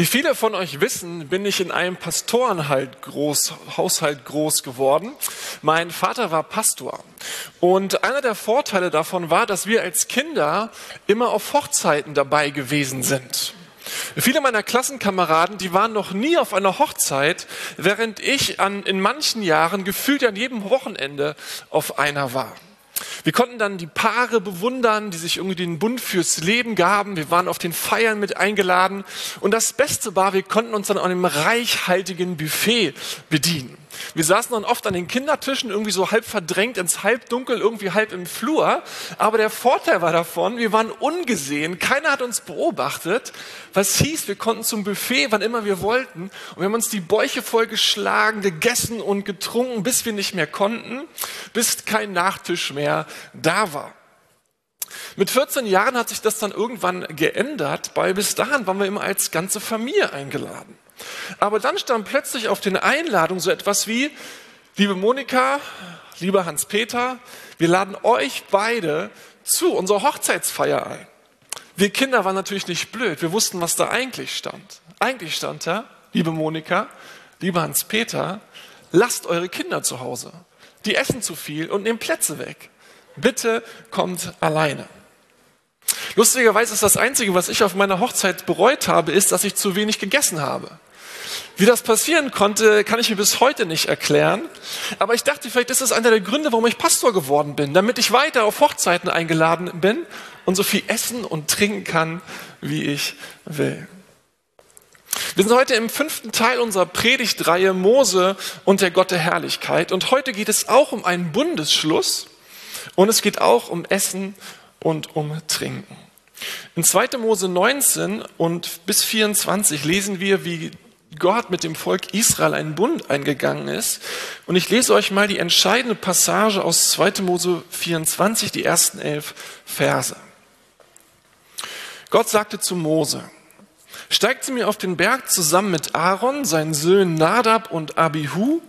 Wie viele von euch wissen, bin ich in einem Pastorenhalt groß, Haushalt groß geworden. Mein Vater war Pastor. Und einer der Vorteile davon war, dass wir als Kinder immer auf Hochzeiten dabei gewesen sind. Viele meiner Klassenkameraden, die waren noch nie auf einer Hochzeit, während ich an, in manchen Jahren gefühlt an jedem Wochenende auf einer war. Wir konnten dann die Paare bewundern, die sich irgendwie den Bund fürs Leben gaben. Wir waren auf den Feiern mit eingeladen. Und das Beste war, wir konnten uns dann an einem reichhaltigen Buffet bedienen. Wir saßen dann oft an den Kindertischen, irgendwie so halb verdrängt ins Halbdunkel, irgendwie halb im Flur. Aber der Vorteil war davon, wir waren ungesehen. Keiner hat uns beobachtet. Was hieß, wir konnten zum Buffet, wann immer wir wollten. Und wir haben uns die Bäuche vollgeschlagen, gegessen und getrunken, bis wir nicht mehr konnten, bis kein Nachtisch mehr da war. Mit 14 Jahren hat sich das dann irgendwann geändert, weil bis dahin waren wir immer als ganze Familie eingeladen. Aber dann stand plötzlich auf den Einladungen so etwas wie, liebe Monika, lieber Hans-Peter, wir laden euch beide zu unserer Hochzeitsfeier ein. Wir Kinder waren natürlich nicht blöd, wir wussten, was da eigentlich stand. Eigentlich stand da, liebe Monika, lieber Hans-Peter, lasst eure Kinder zu Hause. Die essen zu viel und nehmen Plätze weg. Bitte kommt alleine. Lustigerweise ist das Einzige, was ich auf meiner Hochzeit bereut habe, ist, dass ich zu wenig gegessen habe. Wie das passieren konnte, kann ich mir bis heute nicht erklären. Aber ich dachte, vielleicht ist das einer der Gründe, warum ich Pastor geworden bin, damit ich weiter auf Hochzeiten eingeladen bin und so viel essen und trinken kann, wie ich will. Wir sind heute im fünften Teil unserer Predigtreihe Mose und der Gott der Herrlichkeit. Und heute geht es auch um einen Bundesschluss und es geht auch um Essen und um Trinken. In 2. Mose 19 und bis 24 lesen wir, wie Gott mit dem Volk Israel einen Bund eingegangen ist. Und ich lese euch mal die entscheidende Passage aus 2. Mose 24, die ersten elf Verse. Gott sagte zu Mose, steigt sie mir auf den Berg zusammen mit Aaron, seinen Söhnen Nadab und Abihu,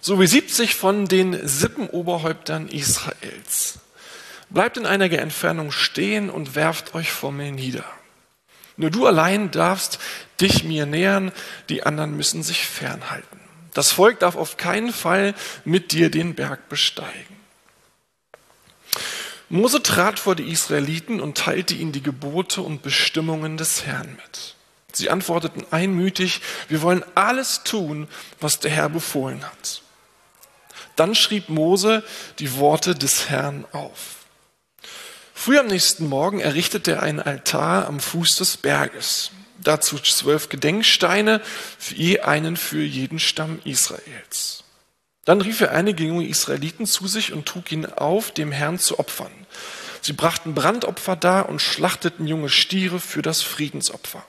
sowie 70 von den Sippenoberhäuptern Israels. Bleibt in einiger Entfernung stehen und werft euch vor mir nieder. Nur du allein darfst dich mir nähern, die anderen müssen sich fernhalten. Das Volk darf auf keinen Fall mit dir den Berg besteigen. Mose trat vor die Israeliten und teilte ihnen die Gebote und Bestimmungen des Herrn mit. Sie antworteten einmütig, wir wollen alles tun, was der Herr befohlen hat. Dann schrieb Mose die Worte des Herrn auf. Früh am nächsten Morgen errichtete er einen Altar am Fuß des Berges. Dazu zwölf Gedenksteine, je einen für jeden Stamm Israels. Dann rief er einige junge Israeliten zu sich und trug ihn auf, dem Herrn zu opfern. Sie brachten Brandopfer dar und schlachteten junge Stiere für das Friedensopfer.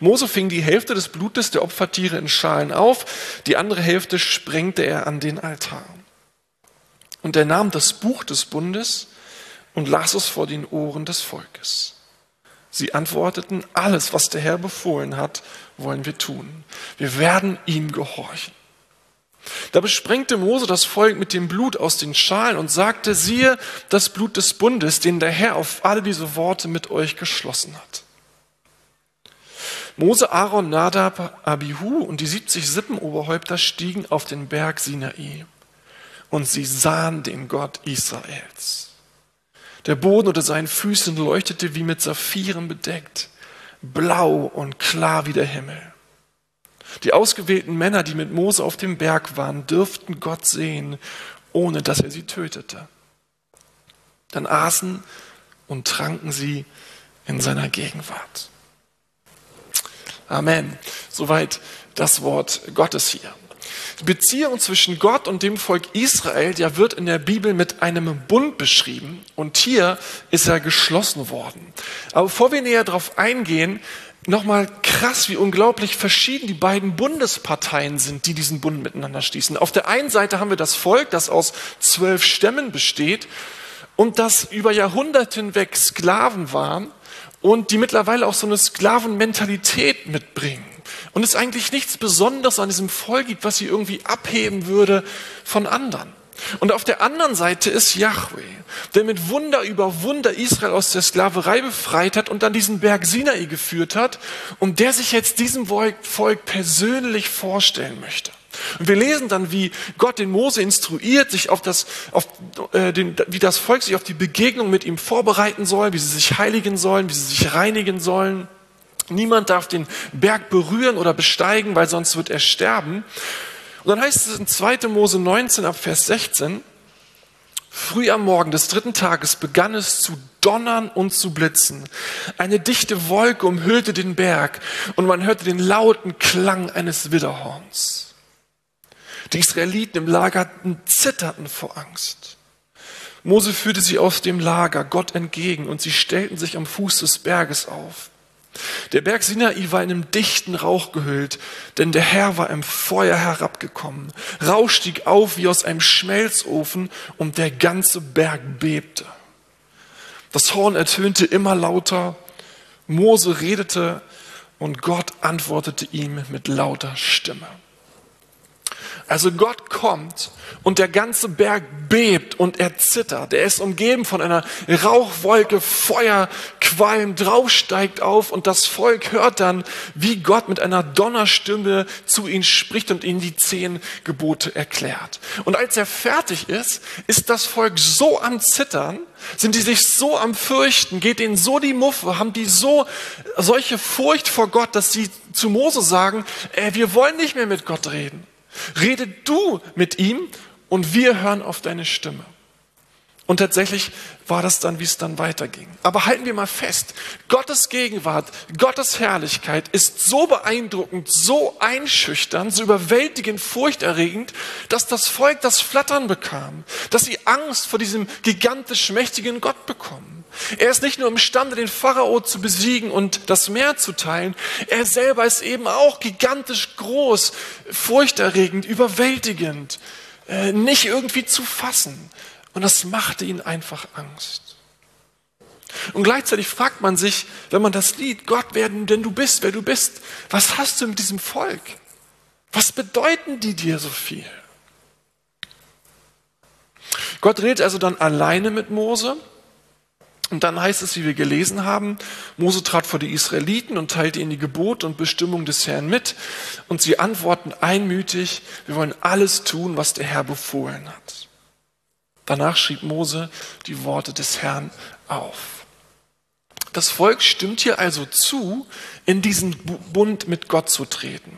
Mose fing die Hälfte des Blutes der Opfertiere in Schalen auf, die andere Hälfte sprengte er an den Altar. Und er nahm das Buch des Bundes und las es vor den Ohren des Volkes. Sie antworteten, alles, was der Herr befohlen hat, wollen wir tun. Wir werden ihm gehorchen. Da besprengte Mose das Volk mit dem Blut aus den Schalen und sagte, siehe das Blut des Bundes, den der Herr auf alle diese Worte mit euch geschlossen hat. Mose, Aaron, Nadab, Abihu und die 70 Sippenoberhäupter stiegen auf den Berg Sinai und sie sahen den Gott Israels. Der Boden unter seinen Füßen leuchtete wie mit Saphiren bedeckt, blau und klar wie der Himmel. Die ausgewählten Männer, die mit Mose auf dem Berg waren, dürften Gott sehen, ohne dass er sie tötete. Dann aßen und tranken sie in seiner Gegenwart. Amen. Soweit das Wort Gottes hier. Die Beziehung zwischen Gott und dem Volk Israel, der wird in der Bibel mit einem Bund beschrieben und hier ist er geschlossen worden. Aber bevor wir näher darauf eingehen, nochmal krass, wie unglaublich verschieden die beiden Bundesparteien sind, die diesen Bund miteinander schließen. Auf der einen Seite haben wir das Volk, das aus zwölf Stämmen besteht und das über Jahrhunderte hinweg Sklaven waren und die mittlerweile auch so eine Sklavenmentalität mitbringen und es eigentlich nichts Besonderes an diesem Volk gibt, was sie irgendwie abheben würde von anderen. Und auf der anderen Seite ist Yahweh, der mit Wunder über Wunder Israel aus der Sklaverei befreit hat und dann diesen Berg Sinai geführt hat und der sich jetzt diesem Volk persönlich vorstellen möchte. Und wir lesen dann, wie Gott den Mose instruiert, sich auf das, auf, äh, den, wie das Volk sich auf die Begegnung mit ihm vorbereiten soll, wie sie sich heiligen sollen, wie sie sich reinigen sollen. Niemand darf den Berg berühren oder besteigen, weil sonst wird er sterben. Und dann heißt es in 2. Mose 19 ab Vers 16, Früh am Morgen des dritten Tages begann es zu donnern und zu blitzen. Eine dichte Wolke umhüllte den Berg und man hörte den lauten Klang eines Widderhorns. Die Israeliten im Lager zitterten vor Angst. Mose führte sie aus dem Lager Gott entgegen und sie stellten sich am Fuß des Berges auf. Der Berg Sinai war in einem dichten Rauch gehüllt, denn der Herr war im Feuer herabgekommen. Rauch stieg auf wie aus einem Schmelzofen und der ganze Berg bebte. Das Horn ertönte immer lauter, Mose redete und Gott antwortete ihm mit lauter Stimme. Also Gott kommt und der ganze Berg bebt und er zittert. Er ist umgeben von einer Rauchwolke, Feuer, Qualm, drauf steigt auf und das Volk hört dann, wie Gott mit einer Donnerstimme zu ihnen spricht und ihnen die zehn Gebote erklärt. Und als er fertig ist, ist das Volk so am Zittern, sind die sich so am Fürchten, geht ihnen so die Muffe, haben die so solche Furcht vor Gott, dass sie zu Mose sagen, äh, wir wollen nicht mehr mit Gott reden. Rede du mit ihm und wir hören auf deine Stimme. Und tatsächlich war das dann, wie es dann weiterging. Aber halten wir mal fest, Gottes Gegenwart, Gottes Herrlichkeit ist so beeindruckend, so einschüchternd, so überwältigend, furchterregend, dass das Volk das Flattern bekam, dass sie Angst vor diesem gigantisch mächtigen Gott bekommen. Er ist nicht nur imstande, den Pharao zu besiegen und das Meer zu teilen, er selber ist eben auch gigantisch groß, furchterregend, überwältigend, äh, nicht irgendwie zu fassen. Und das machte ihnen einfach Angst. Und gleichzeitig fragt man sich, wenn man das Lied, Gott, wer denn du bist, wer du bist, was hast du mit diesem Volk? Was bedeuten die dir so viel? Gott redet also dann alleine mit Mose. Und dann heißt es, wie wir gelesen haben, Mose trat vor die Israeliten und teilte ihnen die Gebote und Bestimmung des Herrn mit. Und sie antworten einmütig, wir wollen alles tun, was der Herr befohlen hat. Danach schrieb Mose die Worte des Herrn auf. Das Volk stimmt hier also zu, in diesen Bund mit Gott zu treten.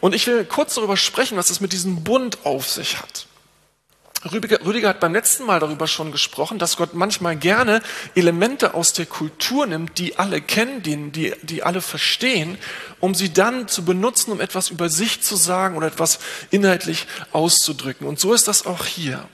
Und ich will kurz darüber sprechen, was es mit diesem Bund auf sich hat. Rüdiger, hat beim letzten Mal darüber schon gesprochen, dass Gott manchmal gerne Elemente aus der Kultur nimmt, die alle kennen, die, die, die alle verstehen, um sie dann zu benutzen, um etwas über sich zu sagen oder etwas inhaltlich auszudrücken. Und so ist das auch hier.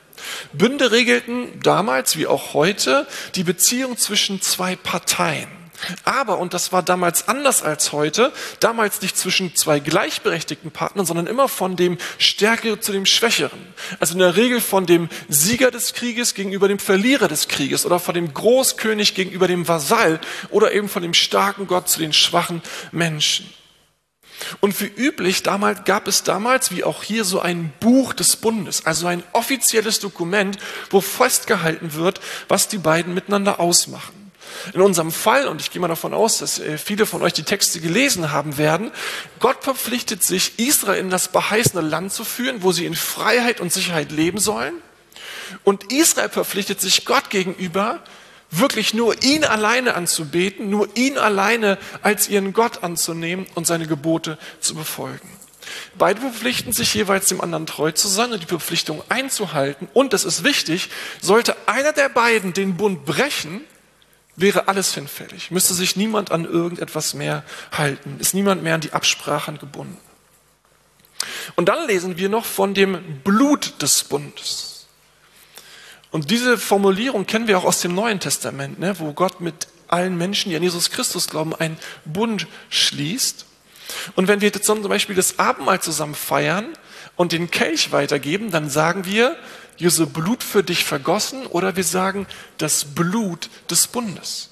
Bünde regelten damals wie auch heute die Beziehung zwischen zwei Parteien. Aber, und das war damals anders als heute, damals nicht zwischen zwei gleichberechtigten Partnern, sondern immer von dem Stärkeren zu dem Schwächeren. Also in der Regel von dem Sieger des Krieges gegenüber dem Verlierer des Krieges oder von dem Großkönig gegenüber dem Vasall oder eben von dem starken Gott zu den schwachen Menschen. Und wie üblich damals, gab es damals, wie auch hier, so ein Buch des Bundes, also ein offizielles Dokument, wo festgehalten wird, was die beiden miteinander ausmachen. In unserem Fall, und ich gehe mal davon aus, dass äh, viele von euch die Texte gelesen haben werden, Gott verpflichtet sich, Israel in das beheißene Land zu führen, wo sie in Freiheit und Sicherheit leben sollen. Und Israel verpflichtet sich Gott gegenüber, wirklich nur ihn alleine anzubeten, nur ihn alleine als ihren Gott anzunehmen und seine Gebote zu befolgen. Beide verpflichten sich jeweils dem anderen treu zu sein und die Verpflichtung einzuhalten. Und das ist wichtig, sollte einer der beiden den Bund brechen, wäre alles hinfällig. Müsste sich niemand an irgendetwas mehr halten, ist niemand mehr an die Absprachen gebunden. Und dann lesen wir noch von dem Blut des Bundes. Und diese Formulierung kennen wir auch aus dem Neuen Testament, ne, wo Gott mit allen Menschen, die an Jesus Christus glauben, einen Bund schließt. Und wenn wir zum Beispiel das Abendmahl zusammen feiern und den Kelch weitergeben, dann sagen wir, Jesu Blut für dich vergossen oder wir sagen das Blut des Bundes.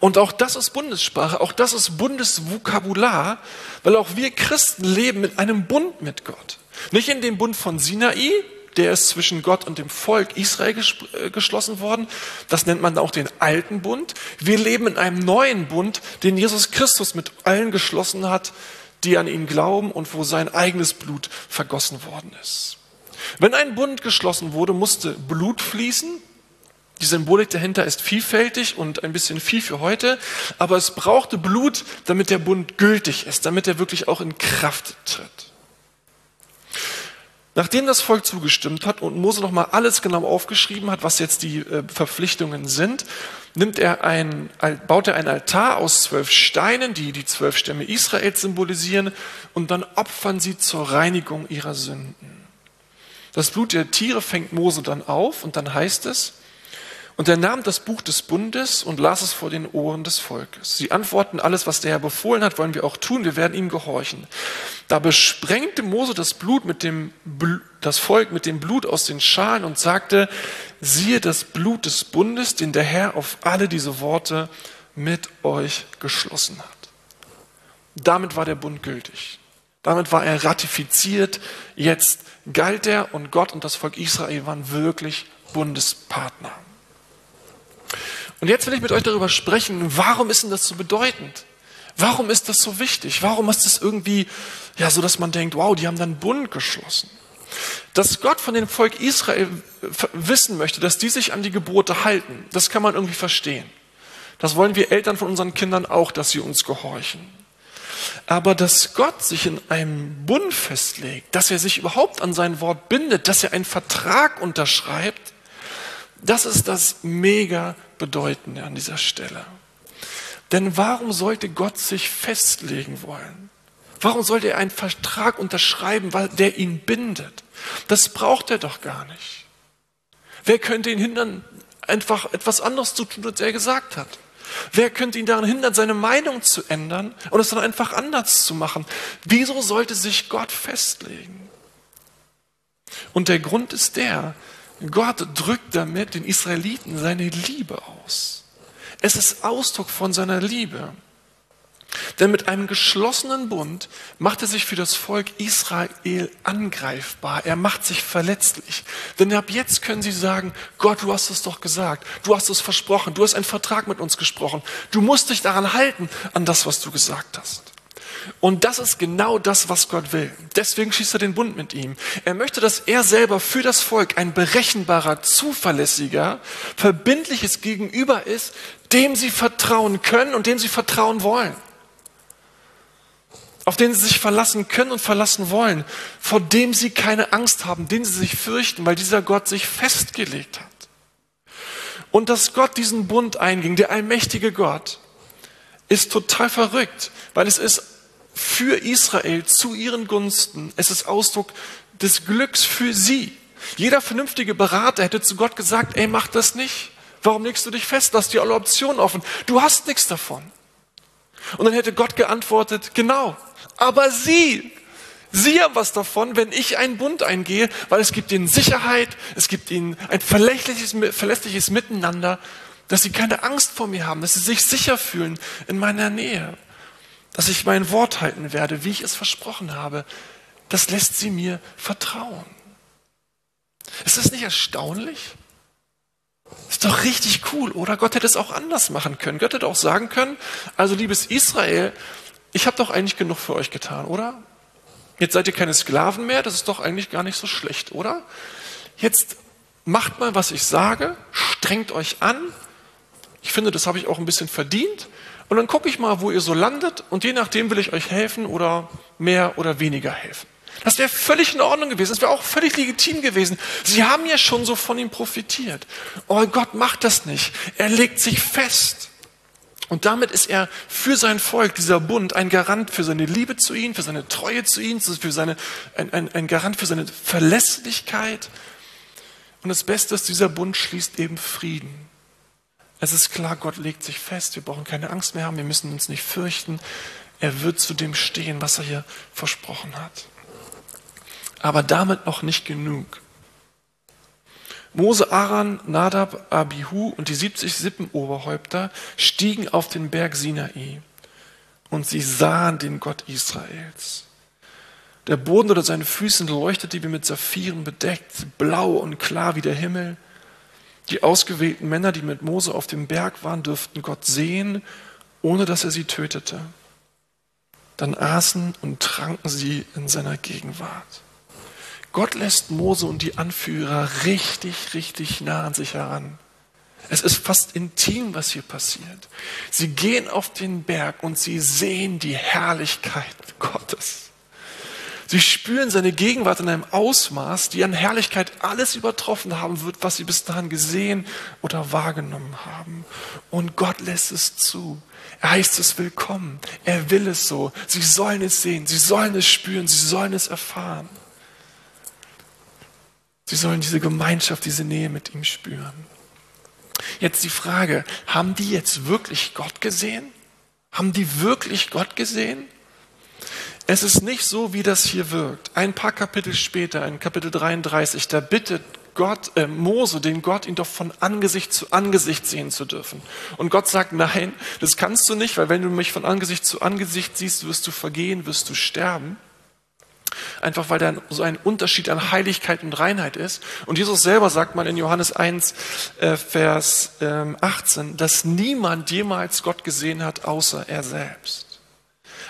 Und auch das ist Bundessprache, auch das ist Bundesvokabular, weil auch wir Christen leben mit einem Bund mit Gott. Nicht in dem Bund von Sinai, der ist zwischen Gott und dem Volk Israel äh, geschlossen worden. Das nennt man auch den alten Bund. Wir leben in einem neuen Bund, den Jesus Christus mit allen geschlossen hat, die an ihn glauben und wo sein eigenes Blut vergossen worden ist. Wenn ein Bund geschlossen wurde, musste Blut fließen. Die Symbolik dahinter ist vielfältig und ein bisschen viel für heute, aber es brauchte Blut, damit der Bund gültig ist, damit er wirklich auch in Kraft tritt. Nachdem das Volk zugestimmt hat und Mose nochmal alles genau aufgeschrieben hat, was jetzt die äh, Verpflichtungen sind, nimmt er ein, baut er ein Altar aus zwölf Steinen, die die zwölf Stämme Israels symbolisieren, und dann opfern sie zur Reinigung ihrer Sünden. Das Blut der Tiere fängt Mose dann auf und dann heißt es, und er nahm das Buch des Bundes und las es vor den Ohren des Volkes. Sie antworten, alles, was der Herr befohlen hat, wollen wir auch tun, wir werden ihm gehorchen. Da besprengte Mose das Blut mit dem, das Volk mit dem Blut aus den Schalen und sagte, siehe das Blut des Bundes, den der Herr auf alle diese Worte mit euch geschlossen hat. Damit war der Bund gültig. Damit war er ratifiziert. Jetzt galt er und Gott und das Volk Israel waren wirklich Bundespartner. Und jetzt will ich mit euch darüber sprechen, warum ist denn das so bedeutend? Warum ist das so wichtig? Warum ist es irgendwie, ja, so dass man denkt, wow, die haben dann Bund geschlossen? Dass Gott von dem Volk Israel wissen möchte, dass die sich an die Gebote halten, das kann man irgendwie verstehen. Das wollen wir Eltern von unseren Kindern auch, dass sie uns gehorchen. Aber dass Gott sich in einem Bund festlegt, dass er sich überhaupt an sein Wort bindet, dass er einen Vertrag unterschreibt, das ist das mega Bedeutende an dieser Stelle. Denn warum sollte Gott sich festlegen wollen? Warum sollte er einen Vertrag unterschreiben, weil der ihn bindet? Das braucht er doch gar nicht. Wer könnte ihn hindern, einfach etwas anderes zu tun, als er gesagt hat? Wer könnte ihn daran hindern, seine Meinung zu ändern und es dann einfach anders zu machen? Wieso sollte sich Gott festlegen? Und der Grund ist der, Gott drückt damit den Israeliten seine Liebe aus. Es ist Ausdruck von seiner Liebe. Denn mit einem geschlossenen Bund macht er sich für das Volk Israel angreifbar. Er macht sich verletzlich. Denn ab jetzt können sie sagen, Gott, du hast es doch gesagt. Du hast es versprochen. Du hast einen Vertrag mit uns gesprochen. Du musst dich daran halten, an das, was du gesagt hast. Und das ist genau das, was Gott will. Deswegen schließt er den Bund mit ihm. Er möchte, dass er selber für das Volk ein berechenbarer, zuverlässiger, verbindliches Gegenüber ist, dem sie vertrauen können und dem sie vertrauen wollen. Auf den sie sich verlassen können und verlassen wollen, vor dem sie keine Angst haben, den sie sich fürchten, weil dieser Gott sich festgelegt hat. Und dass Gott diesen Bund einging, der allmächtige Gott, ist total verrückt, weil es ist für Israel zu ihren Gunsten. Es ist Ausdruck des Glücks für sie. Jeder vernünftige Berater hätte zu Gott gesagt, ey, mach das nicht. Warum legst du dich fest? Lass dir alle Optionen offen. Du hast nichts davon. Und dann hätte Gott geantwortet, genau. Aber sie, sie haben was davon, wenn ich einen Bund eingehe, weil es gibt ihnen Sicherheit, es gibt ihnen ein verlässliches, verlässliches Miteinander, dass sie keine Angst vor mir haben, dass sie sich sicher fühlen in meiner Nähe dass ich mein Wort halten werde, wie ich es versprochen habe, das lässt sie mir vertrauen. Ist das nicht erstaunlich? Ist doch richtig cool, oder? Gott hätte es auch anders machen können. Gott hätte auch sagen können, also liebes Israel, ich habe doch eigentlich genug für euch getan, oder? Jetzt seid ihr keine Sklaven mehr, das ist doch eigentlich gar nicht so schlecht, oder? Jetzt macht mal, was ich sage, strengt euch an. Ich finde, das habe ich auch ein bisschen verdient. Und dann gucke ich mal, wo ihr so landet und je nachdem will ich euch helfen oder mehr oder weniger helfen. Das wäre völlig in Ordnung gewesen. Das wäre auch völlig legitim gewesen. Sie haben ja schon so von ihm profitiert. Aber Gott macht das nicht. Er legt sich fest. Und damit ist er für sein Volk, dieser Bund, ein Garant für seine Liebe zu ihnen, für seine Treue zu ihnen, für seine, ein, ein, ein Garant für seine Verlässlichkeit. Und das Beste ist, dieser Bund schließt eben Frieden. Es ist klar, Gott legt sich fest. Wir brauchen keine Angst mehr haben. Wir müssen uns nicht fürchten. Er wird zu dem stehen, was er hier versprochen hat. Aber damit noch nicht genug. Mose, Aaron, Nadab, Abihu und die 70 Sippenoberhäupter stiegen auf den Berg Sinai und sie sahen den Gott Israels. Der Boden unter seinen Füßen leuchtete wie mit Saphiren bedeckt, blau und klar wie der Himmel. Die ausgewählten Männer, die mit Mose auf dem Berg waren, dürften Gott sehen, ohne dass er sie tötete. Dann aßen und tranken sie in seiner Gegenwart. Gott lässt Mose und die Anführer richtig, richtig nah an sich heran. Es ist fast intim, was hier passiert. Sie gehen auf den Berg und sie sehen die Herrlichkeit Gottes. Sie spüren seine Gegenwart in einem Ausmaß, die an Herrlichkeit alles übertroffen haben wird, was sie bis dahin gesehen oder wahrgenommen haben. Und Gott lässt es zu. Er heißt es willkommen. Er will es so. Sie sollen es sehen. Sie sollen es spüren. Sie sollen es erfahren. Sie sollen diese Gemeinschaft, diese Nähe mit ihm spüren. Jetzt die Frage, haben die jetzt wirklich Gott gesehen? Haben die wirklich Gott gesehen? Es ist nicht so, wie das hier wirkt. Ein paar Kapitel später, in Kapitel 33, da bittet Gott, äh, Mose, den Gott, ihn doch von Angesicht zu Angesicht sehen zu dürfen. Und Gott sagt, nein, das kannst du nicht, weil wenn du mich von Angesicht zu Angesicht siehst, wirst du vergehen, wirst du sterben. Einfach weil da so ein Unterschied an Heiligkeit und Reinheit ist. Und Jesus selber sagt mal in Johannes 1, äh, Vers 18, ähm, dass niemand jemals Gott gesehen hat, außer er selbst.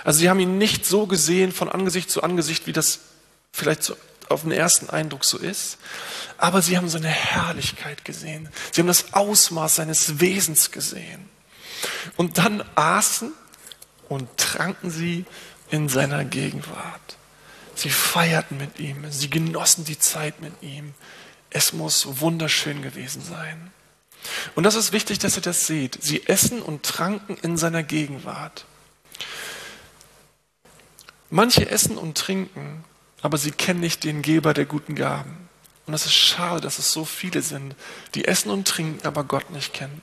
Also sie haben ihn nicht so gesehen von Angesicht zu Angesicht, wie das vielleicht so auf den ersten Eindruck so ist. Aber sie haben seine Herrlichkeit gesehen. Sie haben das Ausmaß seines Wesens gesehen. Und dann aßen und tranken sie in seiner Gegenwart. Sie feierten mit ihm, sie genossen die Zeit mit ihm. Es muss wunderschön gewesen sein. Und das ist wichtig, dass ihr das seht. Sie essen und tranken in seiner Gegenwart. Manche essen und trinken, aber sie kennen nicht den Geber der guten Gaben. Und es ist schade, dass es so viele sind, die essen und trinken, aber Gott nicht kennen.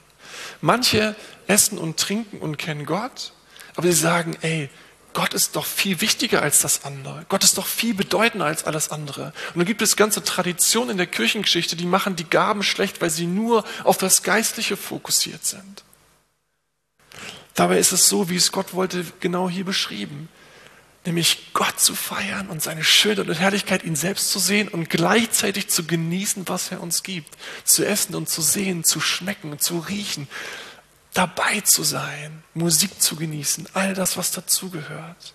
Manche essen und trinken und kennen Gott, aber sie sagen, ey, Gott ist doch viel wichtiger als das andere. Gott ist doch viel bedeutender als alles andere. Und dann gibt es ganze Traditionen in der Kirchengeschichte, die machen die Gaben schlecht, weil sie nur auf das Geistliche fokussiert sind. Dabei ist es so, wie es Gott wollte, genau hier beschrieben. Nämlich Gott zu feiern und seine Schönheit und Herrlichkeit, ihn selbst zu sehen und gleichzeitig zu genießen, was er uns gibt. Zu essen und zu sehen, zu schmecken, zu riechen, dabei zu sein, Musik zu genießen, all das, was dazugehört.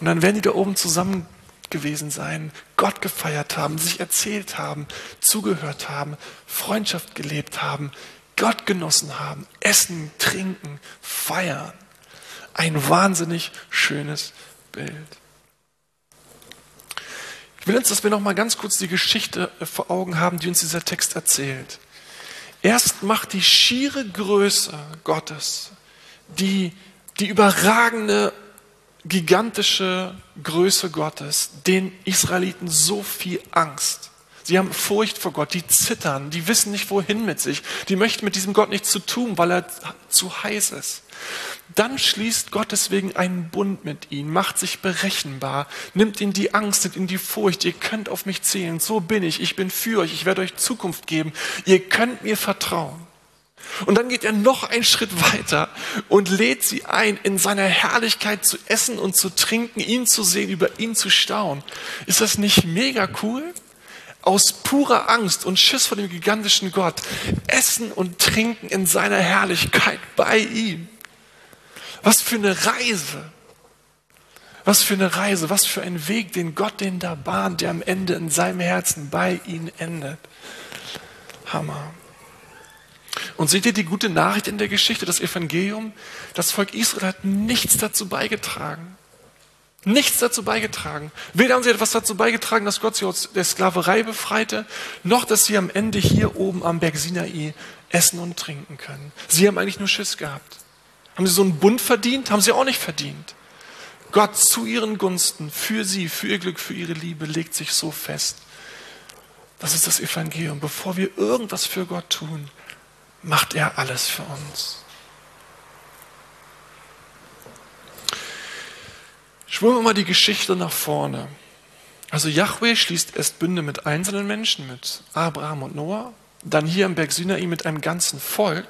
Und dann werden die da oben zusammen gewesen sein, Gott gefeiert haben, sich erzählt haben, zugehört haben, Freundschaft gelebt haben, Gott genossen haben, essen, trinken, feiern. Ein wahnsinnig schönes Bild. Ich will uns, dass wir noch mal ganz kurz die Geschichte vor Augen haben, die uns dieser Text erzählt. Erst macht die schiere Größe Gottes, die, die überragende, gigantische Größe Gottes, den Israeliten so viel Angst. Sie haben Furcht vor Gott, die zittern, die wissen nicht wohin mit sich, die möchten mit diesem Gott nichts zu tun, weil er zu heiß ist. Dann schließt Gott deswegen einen Bund mit ihnen, macht sich berechenbar, nimmt ihnen die Angst, nimmt ihnen die Furcht. Ihr könnt auf mich zählen, so bin ich, ich bin für euch, ich werde euch Zukunft geben. Ihr könnt mir vertrauen. Und dann geht er noch einen Schritt weiter und lädt sie ein, in seiner Herrlichkeit zu essen und zu trinken, ihn zu sehen, über ihn zu staunen. Ist das nicht mega cool? Aus purer Angst und Schiss vor dem gigantischen Gott essen und trinken in seiner Herrlichkeit bei ihm. Was für eine Reise. Was für eine Reise, was für ein Weg, den Gott den da bahnt, der am Ende in seinem Herzen bei ihnen endet. Hammer. Und seht ihr die gute Nachricht in der Geschichte, das Evangelium? Das Volk Israel hat nichts dazu beigetragen. Nichts dazu beigetragen. Weder haben sie etwas dazu beigetragen, dass Gott sie aus der Sklaverei befreite, noch dass sie am Ende hier oben am Berg Sinai essen und trinken können. Sie haben eigentlich nur Schiss gehabt. Haben sie so einen Bund verdient? Haben sie auch nicht verdient. Gott zu ihren Gunsten, für sie, für ihr Glück, für ihre Liebe legt sich so fest. Das ist das Evangelium. Bevor wir irgendwas für Gott tun, macht er alles für uns. Schwimmen wir mal die Geschichte nach vorne. Also Yahweh schließt erst Bünde mit einzelnen Menschen, mit Abraham und Noah, dann hier am Berg Sinai mit einem ganzen Volk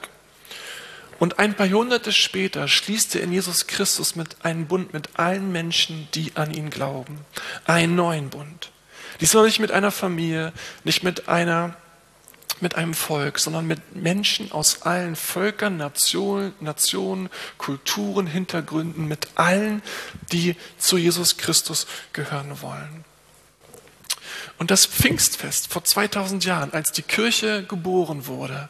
Und ein paar Jahrhunderte später schließt er in Jesus Christus mit einem Bund mit allen Menschen, die an ihn glauben. Einen neuen Bund. Diesmal nicht mit einer Familie, nicht mit einer mit einem Volk, sondern mit Menschen aus allen Völkern, Nationen, Nationen, Kulturen, Hintergründen, mit allen, die zu Jesus Christus gehören wollen. Und das Pfingstfest vor 2000 Jahren, als die Kirche geboren wurde,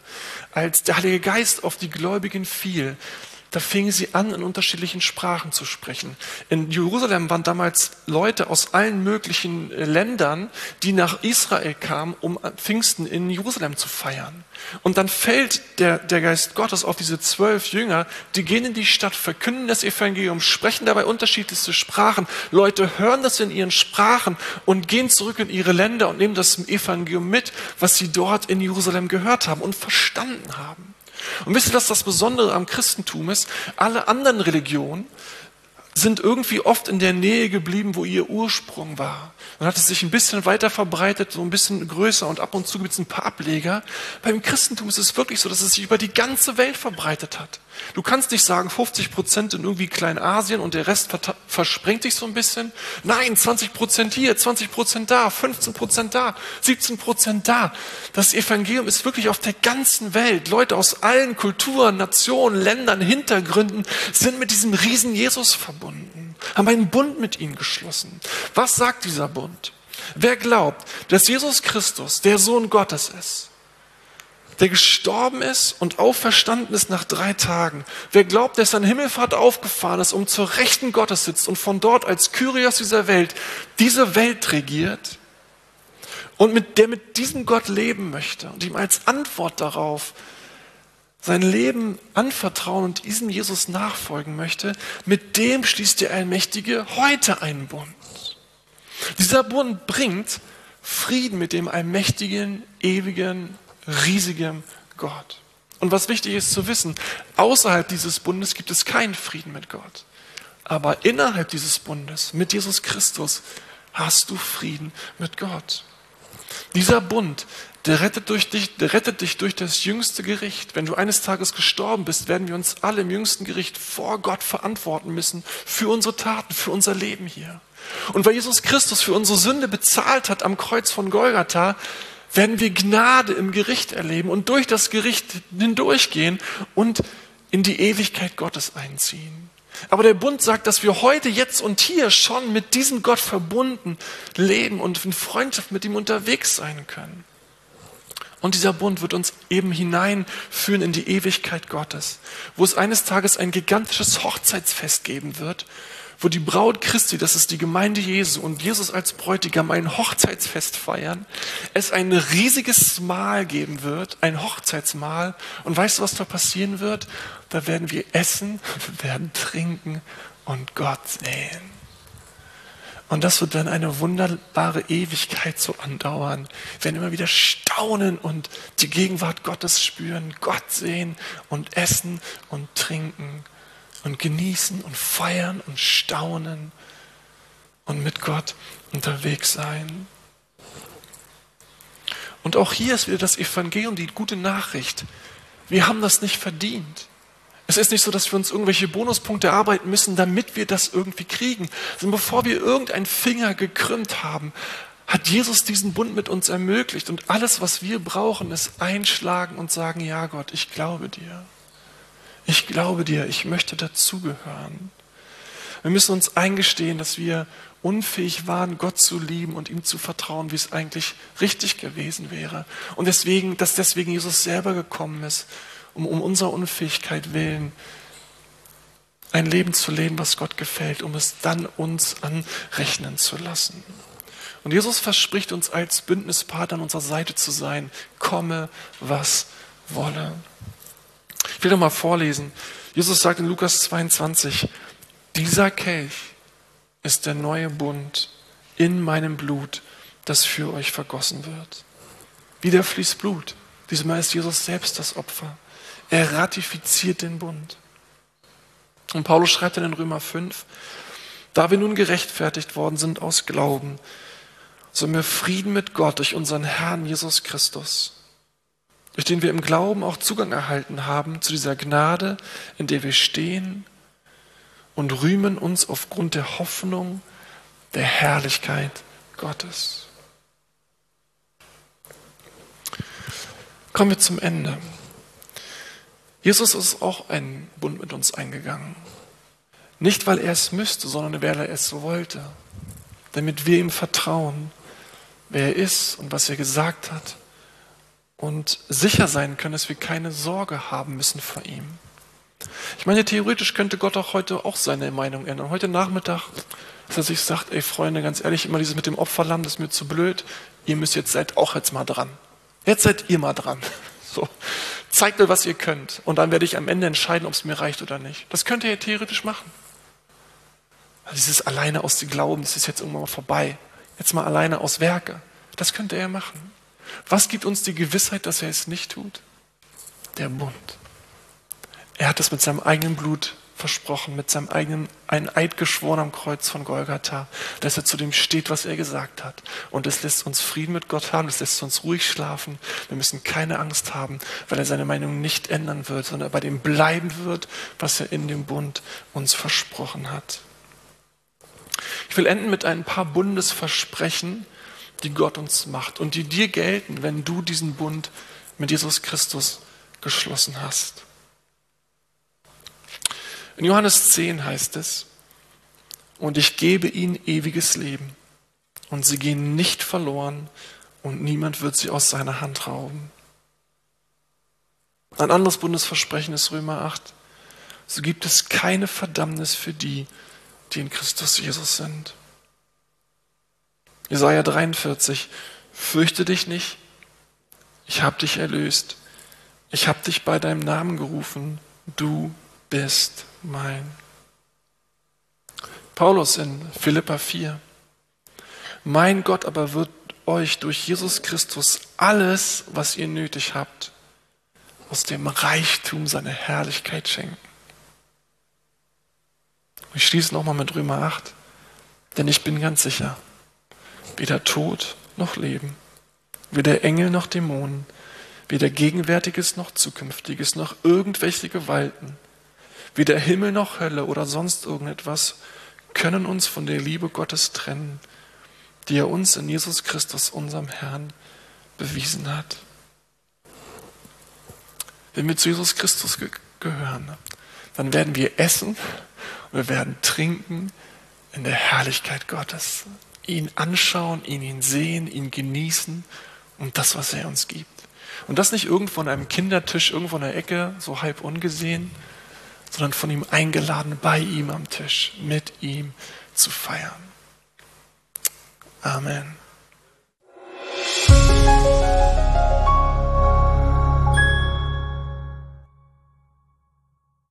als der Heilige Geist auf die Gläubigen fiel, da fingen sie an, in unterschiedlichen Sprachen zu sprechen. In Jerusalem waren damals Leute aus allen möglichen äh, Ländern, die nach Israel kamen, um Pfingsten in Jerusalem zu feiern. Und dann fällt der, der Geist Gottes auf diese zwölf Jünger, die gehen in die Stadt, verkünden das Evangelium, sprechen dabei unterschiedlichste Sprachen. Leute hören das in ihren Sprachen und gehen zurück in ihre Länder und nehmen das Evangelium mit, was sie dort in Jerusalem gehört haben und verstanden haben. Und wisst ihr, was das Besondere am Christentum ist? Alle anderen Religionen sind irgendwie oft in der Nähe geblieben, wo ihr Ursprung war. Dann hat es sich ein bisschen weiter verbreitet, so ein bisschen größer und ab und zu gibt es ein paar Ableger. Beim Christentum ist es wirklich so, dass es sich über die ganze Welt verbreitet hat. Du kannst nicht sagen, 50 Prozent in irgendwie Kleinasien und der Rest versprengt sich so ein bisschen. Nein, 20 Prozent hier, 20 Prozent da, 15 Prozent da, 17 Prozent da. Das Evangelium ist wirklich auf der ganzen Welt. Leute aus allen Kulturen, Nationen, Ländern, Hintergründen sind mit diesem riesen Jesus verbunden, haben einen Bund mit ihm geschlossen. Was sagt dieser Bund? Wer glaubt, dass Jesus Christus der Sohn Gottes ist, der gestorben ist und auferstanden ist nach drei Tagen. Wer glaubt, dass sein Himmelfahrt aufgefahren ist, um zur Rechten Gottes sitzt und von dort als Kyrios dieser Welt diese Welt regiert und mit, der mit diesem Gott leben möchte und ihm als Antwort darauf sein Leben anvertrauen und diesem Jesus nachfolgen möchte, mit dem schließt der Allmächtige heute einen Bund. Dieser Bund bringt Frieden mit dem allmächtigen, ewigen, riesigem Gott. Und was wichtig ist zu wissen, außerhalb dieses Bundes gibt es keinen Frieden mit Gott. Aber innerhalb dieses Bundes, mit Jesus Christus, hast du Frieden mit Gott. Dieser Bund, der rettet, durch dich, der rettet dich durch das jüngste Gericht. Wenn du eines Tages gestorben bist, werden wir uns alle im jüngsten Gericht vor Gott verantworten müssen für unsere Taten, für unser Leben hier. Und weil Jesus Christus für unsere Sünde bezahlt hat am Kreuz von Golgatha, werden wir Gnade im Gericht erleben und durch das Gericht hindurchgehen und in die Ewigkeit Gottes einziehen. Aber der Bund sagt, dass wir heute, jetzt und hier schon mit diesem Gott verbunden leben und in Freundschaft mit ihm unterwegs sein können. Und dieser Bund wird uns eben hineinführen in die Ewigkeit Gottes, wo es eines Tages ein gigantisches Hochzeitsfest geben wird, wo die Braut Christi, das ist die Gemeinde Jesu und Jesus als Bräutigam ein Hochzeitsfest feiern, es ein riesiges Mahl geben wird, ein Hochzeitsmahl. Und weißt du, was da passieren wird? Da werden wir essen, wir werden trinken und Gott sehen. Und das wird dann eine wunderbare Ewigkeit so andauern. Wir werden immer wieder staunen und die Gegenwart Gottes spüren, Gott sehen und essen und trinken und genießen und feiern und staunen und mit Gott unterwegs sein. Und auch hier ist wieder das Evangelium, die gute Nachricht. Wir haben das nicht verdient. Es ist nicht so, dass wir uns irgendwelche Bonuspunkte erarbeiten müssen, damit wir das irgendwie kriegen. Sondern bevor wir irgendeinen Finger gekrümmt haben, hat Jesus diesen Bund mit uns ermöglicht. Und alles, was wir brauchen, ist einschlagen und sagen, ja Gott, ich glaube dir. Ich glaube dir, ich möchte dazugehören. Wir müssen uns eingestehen, dass wir unfähig waren, Gott zu lieben und ihm zu vertrauen, wie es eigentlich richtig gewesen wäre. Und deswegen, dass deswegen Jesus selber gekommen ist, um um unserer Unfähigkeit willen ein Leben zu leben, was Gott gefällt, um es dann uns anrechnen zu lassen. Und Jesus verspricht uns als Bündnispartner an unserer Seite zu sein, komme, was wolle. Ich will doch mal vorlesen. Jesus sagt in Lukas 22, dieser Kelch ist der neue Bund in meinem Blut, das für euch vergossen wird. Wieder fließt Blut. Diesmal ist Jesus selbst das Opfer. Er ratifiziert den Bund. Und Paulus schreibt in den Römer 5, da wir nun gerechtfertigt worden sind aus Glauben, so haben wir Frieden mit Gott durch unseren Herrn Jesus Christus durch den wir im Glauben auch Zugang erhalten haben zu dieser Gnade, in der wir stehen und rühmen uns aufgrund der Hoffnung der Herrlichkeit Gottes. Kommen wir zum Ende. Jesus ist auch einen Bund mit uns eingegangen. Nicht, weil er es müsste, sondern weil er es wollte. Damit wir ihm vertrauen, wer er ist und was er gesagt hat. Und sicher sein können, dass wir keine Sorge haben müssen vor ihm. Ich meine, theoretisch könnte Gott auch heute auch seine Meinung ändern. Heute Nachmittag, dass er sich sagt, ey Freunde, ganz ehrlich, immer dieses mit dem Opferlamm, das ist mir zu blöd. Ihr müsst jetzt seid auch jetzt mal dran. Jetzt seid ihr mal dran. So. Zeigt mir, was ihr könnt. Und dann werde ich am Ende entscheiden, ob es mir reicht oder nicht. Das könnt ihr ja theoretisch machen. Dieses alleine aus dem Glauben, das ist jetzt irgendwann mal vorbei. Jetzt mal alleine aus Werke. Das könnte er machen. Was gibt uns die Gewissheit, dass er es nicht tut? Der Bund. Er hat es mit seinem eigenen Blut versprochen, mit seinem eigenen, einen Eid geschworen am Kreuz von Golgatha, dass er zu dem steht, was er gesagt hat. Und es lässt uns Frieden mit Gott haben, es lässt uns ruhig schlafen. Wir müssen keine Angst haben, weil er seine Meinung nicht ändern wird, sondern bei dem bleiben wird, was er in dem Bund uns versprochen hat. Ich will enden mit ein paar Bundesversprechen, die Gott uns macht und die dir gelten, wenn du diesen Bund mit Jesus Christus geschlossen hast. In Johannes 10 heißt es, und ich gebe ihnen ewiges Leben, und sie gehen nicht verloren, und niemand wird sie aus seiner Hand rauben. Ein anderes Bundesversprechen ist Römer 8. So gibt es keine Verdammnis für die, die in Christus Jesus sind. Jesaja 43. Fürchte dich nicht. Ich habe dich erlöst. Ich habe dich bei deinem Namen gerufen. Du bist mein. Paulus in Philippa 4. Mein Gott aber wird euch durch Jesus Christus alles, was ihr nötig habt, aus dem Reichtum seiner Herrlichkeit schenken. Ich schließe nochmal mit Römer 8, denn ich bin ganz sicher, weder Tod noch Leben, weder Engel noch Dämonen, weder Gegenwärtiges noch Zukünftiges noch irgendwelche Gewalten, Weder Himmel noch Hölle oder sonst irgendetwas können uns von der Liebe Gottes trennen, die er uns in Jesus Christus, unserem Herrn, bewiesen hat. Wenn wir zu Jesus Christus ge gehören, dann werden wir essen und wir werden trinken in der Herrlichkeit Gottes. Ihn anschauen, ihn, sehen, ihn genießen und das, was er uns gibt. Und das nicht irgendwo an einem Kindertisch, irgendwo in der Ecke, so halb ungesehen, sondern von ihm eingeladen, bei ihm am Tisch, mit ihm zu feiern. Amen.